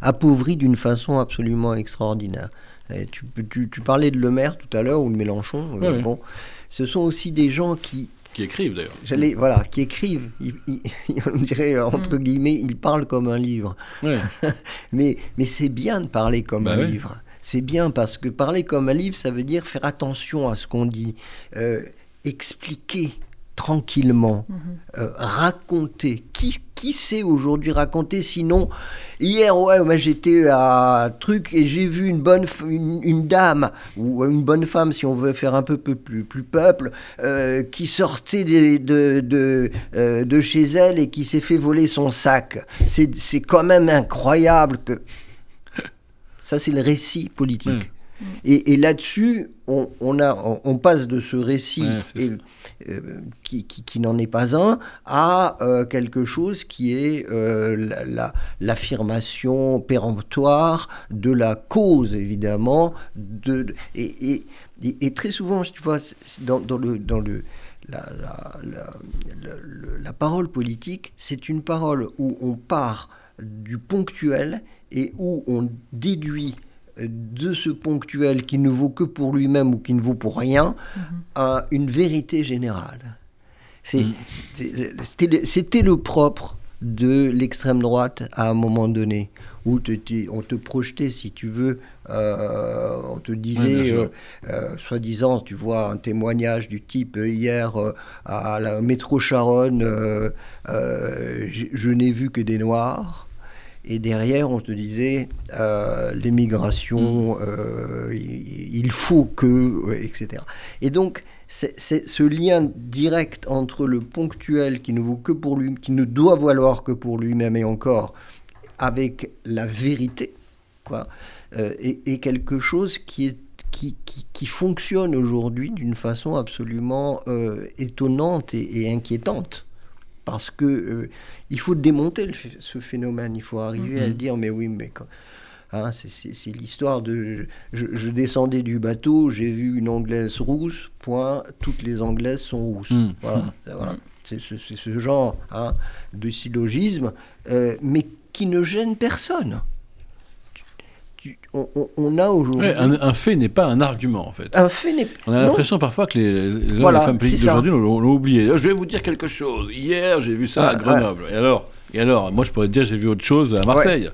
appauvri d'une façon absolument extraordinaire. tu, tu, parlais de Le Maire tout à l'heure ou de Mélenchon. Euh, bon, ce sont aussi des gens qui, qui écrivent d'ailleurs. J'allais, voilà, qui écrivent. on dirait entre mm. guillemets, ils parlent comme un livre. mais mais c'est bien de parler comme bah un livre. C'est bien parce que parler comme un livre, ça veut dire faire attention à ce qu'on dit, euh, expliquer tranquillement, mhm. euh, raconter. Qui, qui sait aujourd'hui raconter? Sinon, hier, ouais, moi j'étais à truc et j'ai vu une bonne une, dame ou une bonne femme, si on veut faire un peu, plus, plus peuple, euh, qui sortait de, de, de, euh, de, chez elle et qui s'est fait voler son sac. C'est quand même incroyable que. Ça, c'est le récit politique. Et, là-dessus, on, on, a, on, passe de ce récit euh, qui, qui, n'en est pas un à euh, quelque chose qui est euh, l'affirmation péremptoire de la cause, évidemment. De, et, et, très souvent, tu vois, dans, dans le, dans le, la, la, la parole politique, c'est une parole où on part du ponctuel et où on déduit de ce ponctuel qui ne vaut que pour lui-même ou qui ne vaut pour rien mhm. à une vérité générale. Mm. C'était le propre de l'extrême droite à un moment donné. où on te projetait, si tu veux, euh, on te disait, soi-disant, tu vois, un témoignage du type hier à la métro Charonne, je n'ai vu que des noirs. Et derrière, on te disait euh, l'émigration, mm. euh, il, faut que, etc. Et donc, c'est ce lien direct entre le ponctuel qui ne vaut que pour lui, qui ne doit valoir que pour lui-même et encore, avec la vérité, quoi, euh, et, quelque chose qui est qui, qui, fonctionne aujourd'hui d'une façon absolument étonnante et, inquiétante parce que il faut démonter ce phénomène. Il faut arriver à mm-hmm. dire, mais oui, mais hein, c'est l'histoire de. Je, descendais du bateau, j'ai vu une anglaise rousse, point, toutes les anglaises sont rousses. Mm. Voilà, mm. C'est ce, genre hein, de syllogisme, euh, mais qui ne gêne personne on, a aujourd'hui. un, fait n'est pas un argument, en fait. Un fait n'est On a l'impression parfois que les, les hommes et les femmes politiques d'aujourd'hui l'ont oublié. Je vais vous dire quelque chose. Hier, j'ai vu ça à Grenoble. Et alors Et alors Moi, je pourrais te dire, j'ai vu autre chose à Marseille.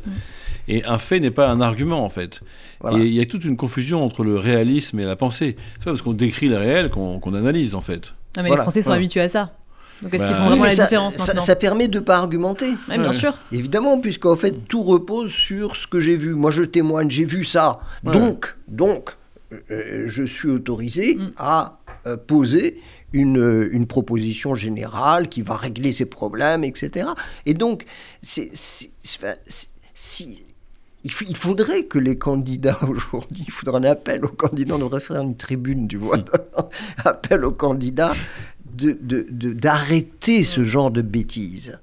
Et un fait n'est pas un argument, en fait. Et il y a toute une confusion entre le réalisme et la pensée. C'est pas parce qu'on décrit le réel qu'on analyse, en fait. Non, mais les Français sont habitués à ça. Donc est-ce qu'ils bah, font vraiment la différence maintenant ça, permet de ne pas argumenter. bien sûr. Évidemment, puisqu'en fait, tout repose sur ce que j'ai vu. Moi, je témoigne, j'ai vu ça. Donc, donc euh, je suis autorisé mm. à euh, poser une, une, proposition générale qui va régler ces problèmes, etc. Et donc, c'est, si, il, faudrait que les candidats aujourd'hui, il faudrait un appel aux candidats, on devrait faire une tribune, du vois, appel aux candidats d'arrêter de, ce genre de bêtises.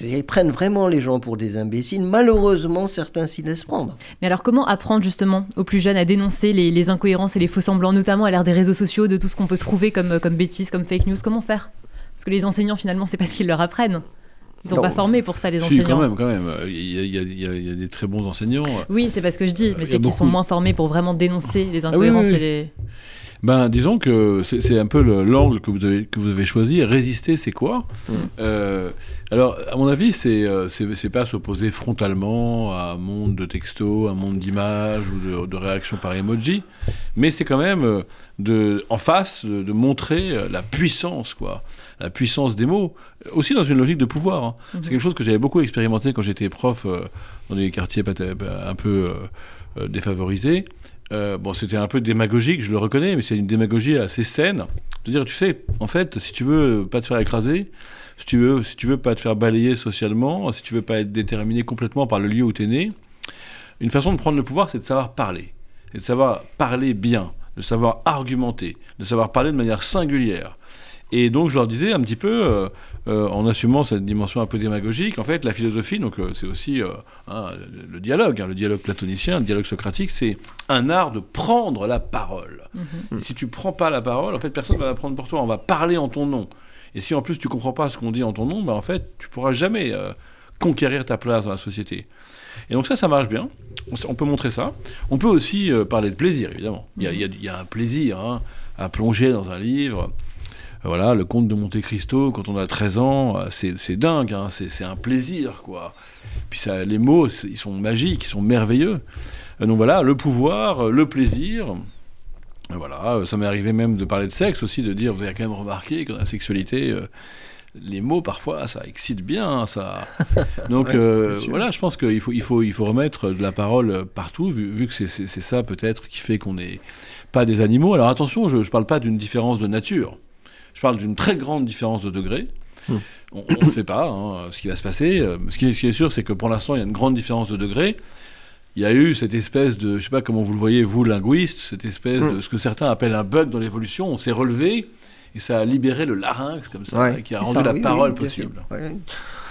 Ils prennent vraiment les gens pour des imbéciles. Malheureusement, certains s'y laissent prendre. Mais alors, comment apprendre justement aux plus jeunes à dénoncer les, incohérences et les faux semblants, notamment à l'ère des réseaux sociaux, de tout ce qu'on peut se trouver comme, comme bêtises, comme fake news? Comment faire? Parce que les enseignants, finalement, c'est pas ce qu'ils leur apprennent. Ils sont pas formés pour ça, les enseignants. quand même, quand même. Il y, a, des très bons enseignants. Oui, c'est pas ce que je dis, mais c'est qu'ils sont moins formés pour vraiment dénoncer les ah incohérences et les. Ben, disons que c'est un peu l'angle que, vous avez, que vous avez choisi. Résister, c'est quoi mm. euh, Alors, à mon avis, euh, c'est pas s'opposer frontalement à un monde de textos, un monde d'images ou de, réactions par emoji, mais c'est quand même euh, de, en face de, montrer la puissance, quoi. La puissance des mots, aussi dans une logique de pouvoir. Hein. Mm-hmm. C'est quelque chose que j'avais beaucoup expérimenté quand j'étais prof dans des quartiers un peu défavorisés. Euh, bon, c'était un peu démagogique, je le reconnais, mais c'est une démagogie assez saine. De dire, tu sais, en fait, si tu veux pas te faire écraser, si tu veux, si tu veux pas te faire balayer socialement, si tu veux pas être déterminé complètement par le lieu où tu es né, une façon de prendre le pouvoir, c'est de savoir parler. C'est de savoir parler bien, de savoir argumenter, de savoir parler de manière singulière. Et donc je leur disais un petit peu, euh, euh, en assumant cette dimension un peu démagogique, en fait, la philosophie, donc euh, c'est aussi hein, le dialogue, hein, le dialogue platonicien, le dialogue socratique, c'est un art de prendre la parole. Mhm. si tu prends pas la parole, en fait, personne va la prendre pour toi. On va parler en ton nom. Et si en plus tu comprends pas ce qu'on dit en ton nom, ben, en fait, tu pourras jamais conquérir ta place dans la société. Et donc ça, ça marche bien. On, peut montrer ça. On peut aussi parler de plaisir, évidemment. Il y, a, un plaisir hein, à plonger dans un livre voilà, le comte de Monte Cristo, quand on a 13 ans, euh, c'est dingue, hein, c'est un plaisir, quoi. Puis ça, les mots, ils sont magiques, ils sont merveilleux. Euh, donc voilà, le pouvoir, euh, le plaisir. Voilà, ça m'est arrivé même de parler de sexe aussi, de dire, vous avez quand même remarqué que dans la sexualité, les mots parfois ça excite bien ça donc voilà je pense qu'il faut il faut il faut remettre de la parole partout vu, que c'est ça peut-être qui fait qu'on n'est pas des animaux alors attention je ne parle pas d'une différence de nature je parle d'une très grande différence de degré. Hmm. On ne sait pas hein, ce qui va se passer. Euh, ce qui, est, sûr, c'est que pour l'instant, il y a une grande différence de degré. Il y a eu cette espèce de, je sais pas comment vous le voyez, vous, linguiste, cette espèce hmm. de ce que certains appellent un bug dans l'évolution. On s'est relevé et ça a libéré le larynx, comme ça, qui a rendu la parole possible.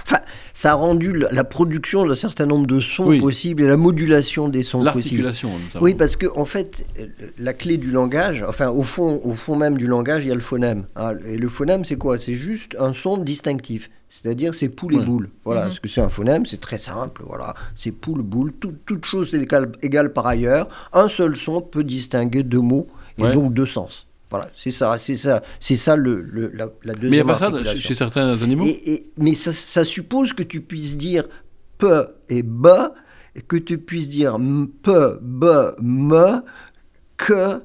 Enfin, ça a rendu la production d'un certain nombre de sons possibles et la modulation des sons possibles. L'articulation, Oui, parce que en fait, la clé du langage, enfin, au fond, au fond même du langage, il y a le phonème. Hein. Et le phonème, c'est quoi? C'est juste un son distinctif. C'est-à-dire, c'est poule et boule. Voilà, mhm. parce que c'est un phonème, c'est très simple. Voilà, c'est poule, boule. toute chose est égale, par ailleurs. Un seul son peut distinguer deux mots et donc deux sens. Voilà, c'est ça, c'est ça, c'est ça le, la, deuxième. Mais il n'y a pas ça chez certains animaux. Et, mais ça, suppose que tu puisses dire peu et bas que tu puisses dire peu, be, me, que,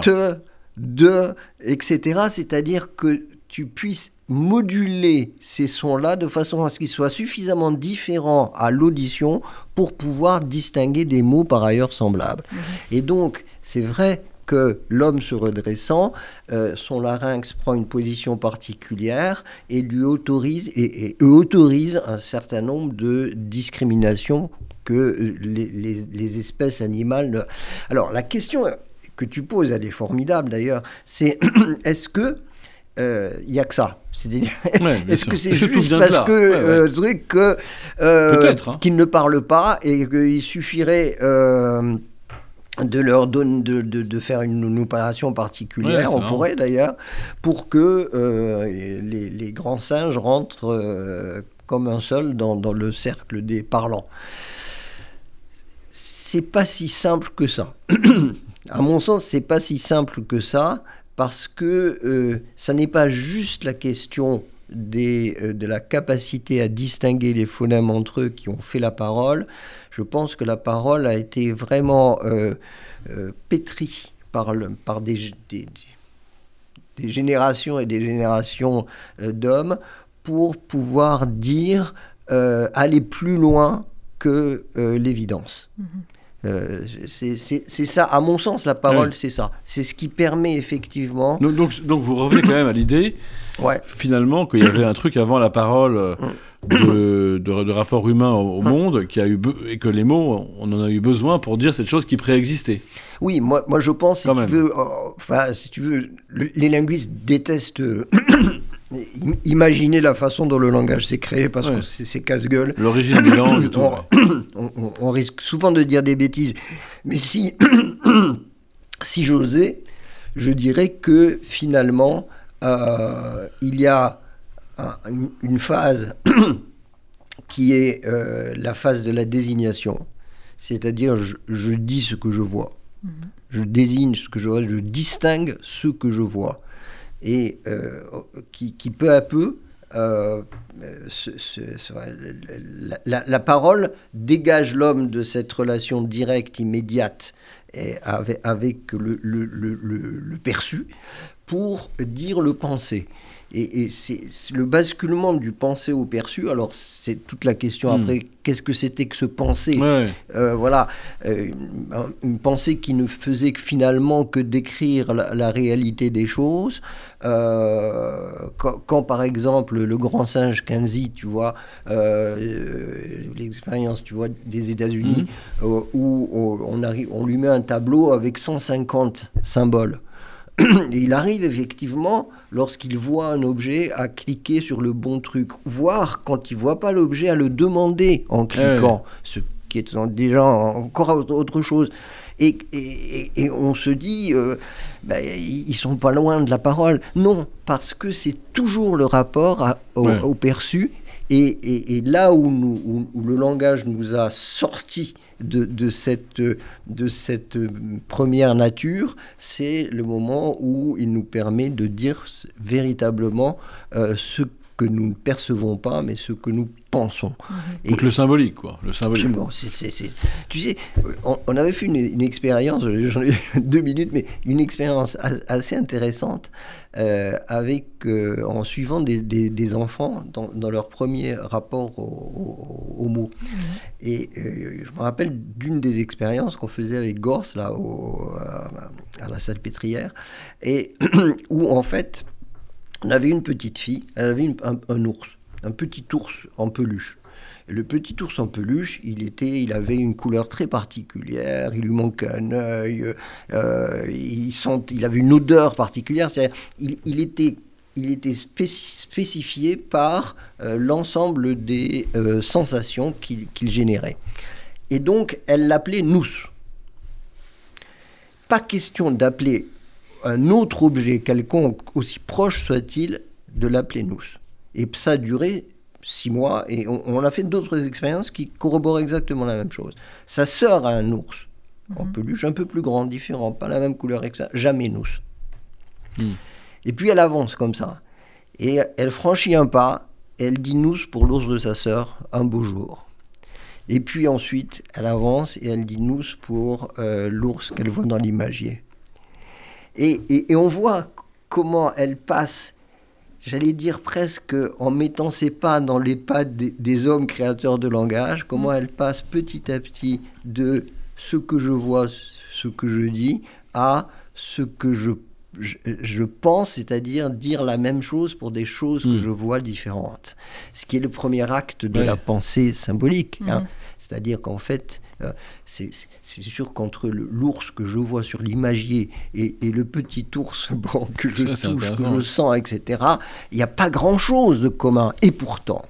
te, de, etc. C'est-à-dire que tu puisses moduler ces sons-là de façon à ce qu'ils soient suffisamment différents à l'audition pour pouvoir distinguer des mots par ailleurs semblables. Mhm. Et donc, c'est vrai que l'homme se redressant, euh, son larynx prend une position particulière et lui autorise et, autorise un certain nombre de discriminations que les, espèces animales. Alors la question que tu poses, elle est formidable d'ailleurs, c'est est-ce que il euh, n'y a que ça? est-ce que c'est juste parce que euh, truc que euh, hein. qu'ils ne parlent pas et qu'il suffirait de leur donner de, de, faire une, opération particulière, on pourrait d'ailleurs, pour que les, les, grands singes rentrent comme un seul dans, dans, le cercle des parlants. C'est pas si simple que ça. à mon sens, c'est pas si simple que ça parce que euh, ça n'est pas juste la question des, euh, de la capacité à distinguer les phonèmes entre eux qui ont fait la parole. Je pense que la parole a été vraiment euh, pétrie par, le, par des, des, des, générations et des générations d'hommes pour pouvoir dire, aller plus loin que l'évidence. Euh, c'est ça, à mon sens, la parole, c'est ça. C'est ce qui permet effectivement. Donc, donc, vous revenez quand même à l'idée, ouais. finalement, qu'il y avait un truc avant la parole euh, de, de, rapport humain au, monde, qui a eu et que les mots, on en a eu besoin pour dire cette chose qui préexistait. Oui, moi, moi je pense, si tu, veux, euh, enfin, si tu veux, les linguistes détestent Imaginez la façon dont le langage s'est créé parce que c'est casse-gueule. L'origine des langues et tout. On, risque souvent de dire des bêtises. Mais si, si j'osais, je dirais que finalement, euh, il y a une phase qui est euh, la phase de la désignation. C'est-à-dire, je, dis ce que je vois. Mhm. Je désigne ce que je vois, je distingue ce que je vois et euh, qui, peu à peu, euh, la, parole dégage l'homme de cette relation directe, immédiate et avec, avec le, le, le, perçu pour dire le pensée. Et, c'est le basculement du pensée au perçu. Alors, c'est toute la question hmm. après, qu'est-ce que c'était que ce pensée? Euh, Voilà, euh, une pensée qui ne faisait que finalement que décrire la, réalité des choses. Euh, quand, par exemple, le grand singe Kenzie, tu vois, l'expérience, tu vois, des États-Unis, hmm. où on, arrive, on lui met un tableau avec 150 symboles. il arrive effectivement, lorsqu'il voit un objet, à cliquer sur le bon truc, voire quand il voit pas l'objet, à le demander en cliquant, ce qui est déjà encore autre chose. Et, et, on se dit, euh, ben, ils sont pas loin de la parole. Non, parce que c'est toujours le rapport au, perçu. Et, là où, nous, où, le langage nous a sorti de, cette, de cette première nature, c'est le moment où il nous permet de dire véritablement euh, ce que nous ne percevons pas, mais ce que nous pensons. Mhm. Donc le symbolique, quoi. Le symbolique. tu sais, on, avait fait une, expérience, j'en ai deux minutes, mais une expérience assez intéressante euh, avec, euh, en suivant des, des, enfants dans, dans, leur premier rapport aux mots. Mhm. Et euh, je me rappelle d'une des expériences qu'on faisait avec Gors, là, au, à, la salle pétrière, et où en fait, on avait une petite fille, elle avait un, ours, un petit ours en peluche. le petit ours en peluche, il, était, il avait une couleur très particulière, il lui manquait un œil, euh, il, sent, il avait une odeur particulière, il, il, était, il était spécifié par euh, l'ensemble des euh, sensations qu'il générait. Et donc, elle l'appelait nous. Pas question d'appeler un autre objet quelconque, aussi proche soit-il, de l'appeler nous. Et ça a duré six mois, et on, a fait d'autres expériences qui corroborent exactement la même chose. Sa sœur a un ours en mhm. peluche, un peu plus grand, différent, pas la même couleur que ça, jamais nous. Hmm. Et puis elle avance comme ça. Et elle franchit un pas, elle dit nous pour l'ours de sa sœur, un beau jour. Et puis ensuite, elle avance et elle dit nous pour euh, l'ours qu'elle voit dans l'imagier. Et, et, on voit comment elle passe, j'allais dire presque en mettant ses pas dans les pas des, hommes créateurs de langage, comment mm. elle passe petit à petit de ce que je vois, ce que je dis, à ce que je je, pense, c'est-à-dire dire la même chose pour des choses que hmm. je vois différentes. Ce qui est le premier acte de la pensée symbolique. Hein. Hmm. C'est-à-dire qu'en fait, euh, c'est sûr qu'entre l'ours que je vois sur l'imagier et, le petit ours que je touche, que je sens, etc., il n'y a pas grand-chose de commun. Et pourtant,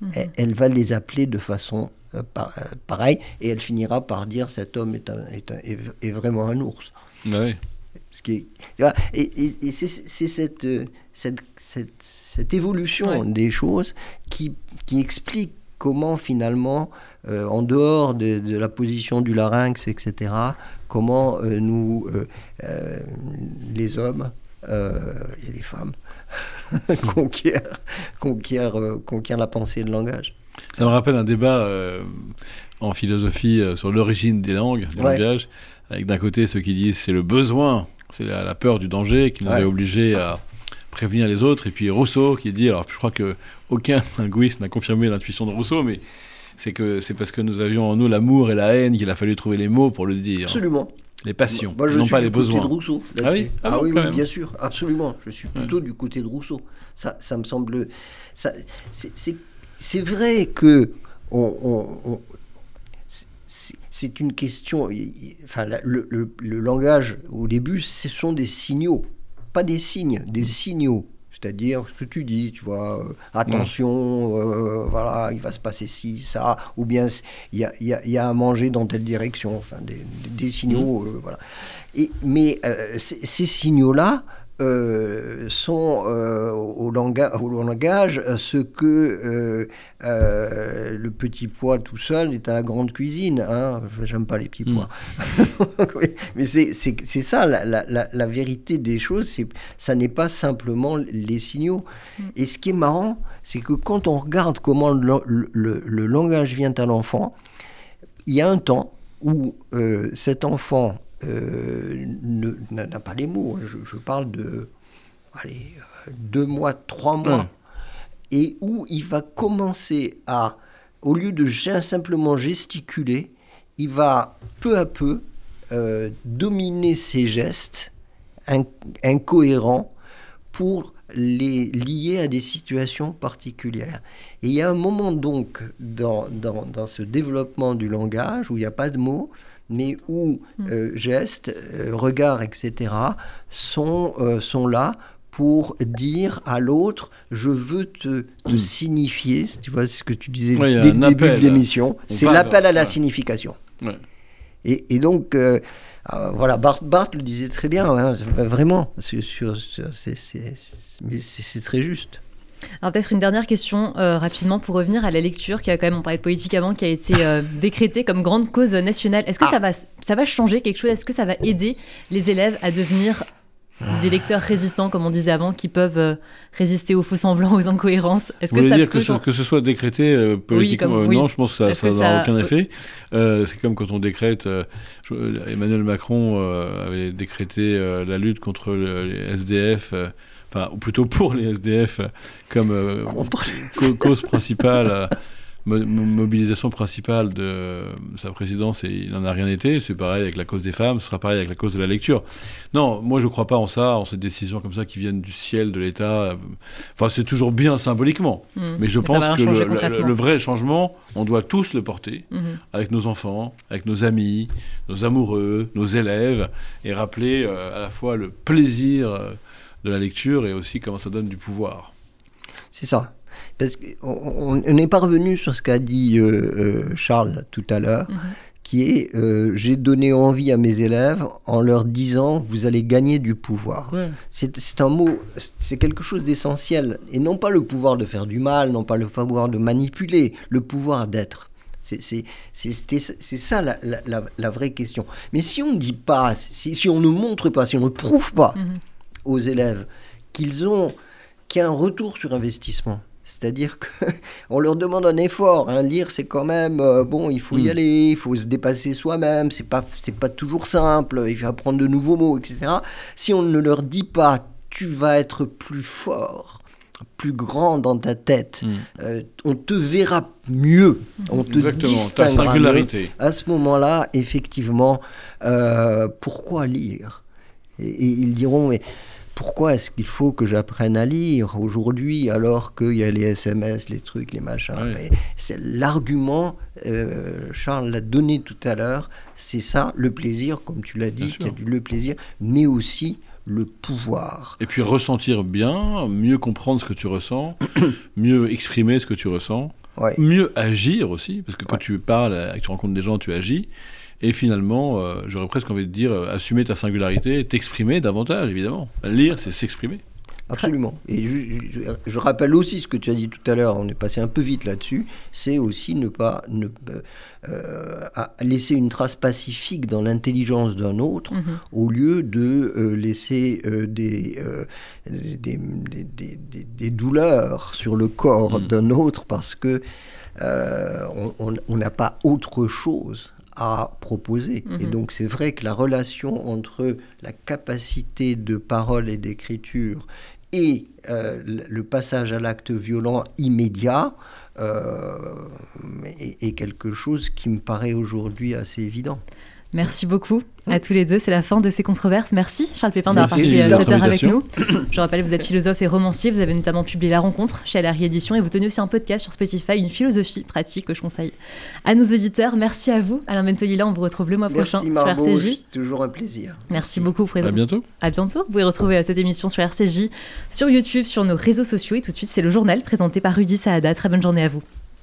hmm. elle, va les appeler de façon euh, euh, pareille et elle finira par dire cet homme est, est, vraiment un ours. oui. Ce qui et, et, c'est cette, cette, cette, évolution des choses qui, qui explique comment finalement, euh, en dehors de, la position du larynx, etc., comment euh, nous, euh, les hommes et les femmes, conquièrent, conquièrent, la pensée et le langage. Ça me rappelle un débat en philosophie sur l'origine des langues, du langage, avec d'un côté ceux qui disent c'est le besoin c'est la, peur du danger qui nous a obligés à prévenir les autres. Et puis Rousseau qui dit, alors je crois que aucun linguiste n'a confirmé l'intuition de Rousseau, mais c'est que c'est parce que nous avions en nous l'amour et la haine qu'il a fallu trouver les mots pour le dire. Absolument. Les passions, Moi, je non suis pas du les besoins. Côté de Rousseau, ah oui, ah, oui, bien sûr, absolument. Je suis plutôt du côté de Rousseau. Ça, ça me semble. C'est vrai que on, c'est une question. Enfin, le, langage, au début, ce sont des signaux, pas des signes, des signaux. C'est-à-dire ce que tu dis, tu vois, euh, attention, euh, voilà, il va se passer ci, ça, ou bien il y a, à manger dans telle direction, enfin, des, signaux, euh, voilà. Et, mais ces signaux-là, euh, sont euh, au, langage, au, langage ce que euh, le petit pois tout seul est à la grande cuisine. Hein. J'aime pas les petits hmm. pois. Mais c'est ça, la, la, la, vérité des choses, ça n'est pas simplement les signaux. Hmm. Et ce qui est marrant, c'est que quand on regarde comment le, le, le langage vient à l'enfant, il y a un temps où cet enfant euh, n'a pas les mots. Hein. Je, parle de allez, euh, deux mois, trois mois. Et où il va commencer à, au lieu de simplement gesticuler, il va peu à peu euh, dominer ses gestes incohérents pour les lier à des situations particulières. Et il y a un moment donc dans, dans, dans ce développement du langage où il n'y a pas de mots, mais où mm. euh, gestes, euh, regards, etc., sont, euh, sont là pour dire à l'autre, je veux te, mm. signifier, tu vois ce que tu disais dès le début de l'émission, c'est l'appel à la signification. Et, donc, voilà, Bart, le disait très bien, hein, vraiment, c'est très juste. Alors peut-être une dernière question euh, rapidement pour revenir à la lecture qui a quand même, on parlait de politique avant, qui a été euh, décrétée comme grande cause nationale. Est-ce que ah. ça, va, ça va changer quelque chose? Est-ce que ça va aider les élèves à devenir des lecteurs résistants, comme on disait avant, qui peuvent euh, résister aux faux semblants, aux incohérences? Est-ce que ça dire que, ce, que, ce, soit décrété politiquement? Non, je pense que ça n'a aucun effet. c'est comme quand on décrète. Emmanuel Macron avait décrété la lutte contre les SDF enfin, ou plutôt pour les SDF comme euh, cause principale, euh, mobilisation principale de sa présidence, et il n'en a rien été. C'est pareil avec la cause des femmes, ce sera pareil avec la cause de la lecture. Non, moi je ne crois pas en ça, en ces décisions comme ça qui viennent du ciel, de l'État. Enfin, c'est toujours bien symboliquement, hmm. mais je pense que le, vrai changement, on doit tous le porter, hmm. avec nos enfants, avec nos amis, nos amoureux, nos élèves, et rappeler euh, à la fois le plaisir de la lecture et aussi comment ça donne du pouvoir. C'est ça. Parce qu'on n'est pas revenu sur ce qu'a dit euh, euh, Charles tout à l'heure, mhm. qui est euh, j'ai donné envie à mes élèves en leur disant vous allez gagner du pouvoir. C'est un mot, c'est quelque chose d'essentiel. Et non pas le pouvoir de faire du mal, non pas le pouvoir de manipuler, le pouvoir d'être. C'est ça la, la, la, vraie question. Mais si on ne dit pas, si, si, on ne montre pas, si on ne prouve pas, mhm aux élèves qu'ils ont, qu'il y a un retour sur investissement. C'est-à-dire qu'on leur demande un effort. Hein. Lire, c'est quand même, euh, bon, il faut y mm. aller, il faut se dépasser soi-même, c'est pas, c'est pas toujours simple, il faut apprendre de nouveaux mots, etc. Si on ne leur dit pas, tu vas être plus fort, plus grand dans ta tête, mm. euh, on te verra mieux, on te distinguera mieux. À ce moment-là, effectivement, euh, pourquoi lire? Et, ils diront, mais pourquoi est-ce qu'il faut que j'apprenne à lire aujourd'hui alors qu'il y a les SMS, les trucs, les machins C'est l'argument, euh, Charles l'a donné tout à l'heure, c'est ça le plaisir, comme tu l'as dit, le plaisir, mais aussi le pouvoir. Et puis ressentir bien, mieux comprendre ce que tu ressens, mieux exprimer ce que tu ressens, mieux agir aussi, parce que quand tu parles, que tu rencontres des gens, tu agis. Et finalement, euh, j'aurais presque envie de dire, euh, assumer ta singularité, t'exprimer davantage, évidemment. Lire, c'est s'exprimer. Absolument. Et je, rappelle aussi ce que tu as dit tout à l'heure, on est passé un peu vite là-dessus, c'est aussi ne pas ne, euh, laisser une trace pacifique dans l'intelligence d'un autre mhm. au lieu de laisser des, des, des, douleurs sur le corps mhm. d'un autre parce que on n'a pas autre chose à proposer. Et mhm. donc c'est vrai que la relation entre la capacité de parole et d'écriture et euh, le passage à l'acte violent immédiat euh, est, quelque chose qui me paraît aujourd'hui assez évident. Merci beaucoup à tous les deux. C'est la fin de ces controverses. Merci Charles Pépin d'avoir passé cette heure avec nous. Je rappelle, vous êtes philosophe et romancier. Vous avez notamment publié La Rencontre chez Alary Édition et vous tenez aussi un podcast sur Spotify, une philosophie pratique que je conseille à nos auditeurs. Merci à vous. Alain Bentolila, on vous retrouve le mois prochain sur RCJ. toujours un plaisir. Merci, beaucoup, À bientôt. À bientôt. Vous pouvez retrouver euh, cette émission sur RCJ, sur YouTube, sur nos réseaux sociaux. Et tout de suite, c'est le journal présenté par Rudy Saada. Très bonne journée à vous.